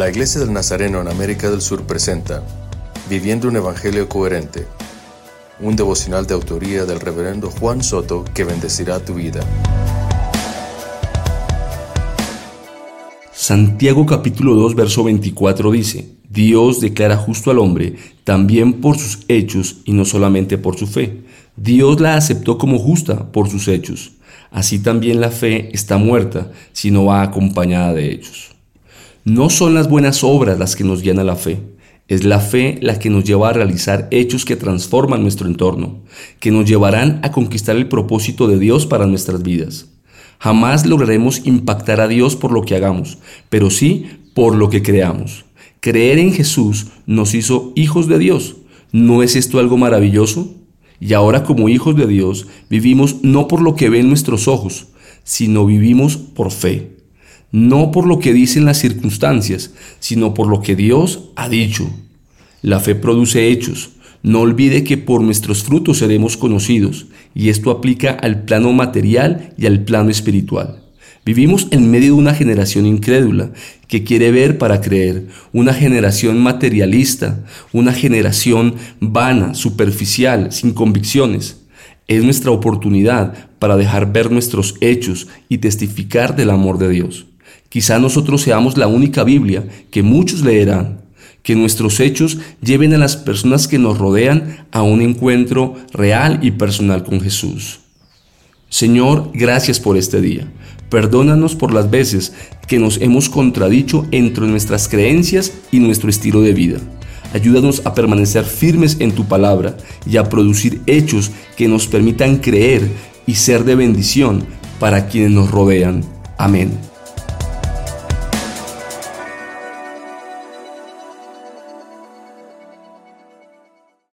La Iglesia del Nazareno en América del Sur presenta Viviendo un Evangelio Coherente, un devocional de autoría del reverendo Juan Soto que bendecirá tu vida. Santiago capítulo 2 verso 24 dice, Dios declara justo al hombre también por sus hechos y no solamente por su fe. Dios la aceptó como justa por sus hechos. Así también la fe está muerta si no va acompañada de hechos. No son las buenas obras las que nos guían a la fe, es la fe la que nos lleva a realizar hechos que transforman nuestro entorno, que nos llevarán a conquistar el propósito de Dios para nuestras vidas. Jamás lograremos impactar a Dios por lo que hagamos, pero sí por lo que creamos. Creer en Jesús nos hizo hijos de Dios. ¿No es esto algo maravilloso? Y ahora como hijos de Dios vivimos no por lo que ven nuestros ojos, sino vivimos por fe no por lo que dicen las circunstancias, sino por lo que Dios ha dicho. La fe produce hechos. No olvide que por nuestros frutos seremos conocidos, y esto aplica al plano material y al plano espiritual. Vivimos en medio de una generación incrédula que quiere ver para creer, una generación materialista, una generación vana, superficial, sin convicciones. Es nuestra oportunidad para dejar ver nuestros hechos y testificar del amor de Dios. Quizá nosotros seamos la única Biblia que muchos leerán, que nuestros hechos lleven a las personas que nos rodean a un encuentro real y personal con Jesús. Señor, gracias por este día. Perdónanos por las veces que nos hemos contradicho entre nuestras creencias y nuestro estilo de vida. Ayúdanos a permanecer firmes en tu palabra y a producir hechos que nos permitan creer y ser de bendición para quienes nos rodean. Amén.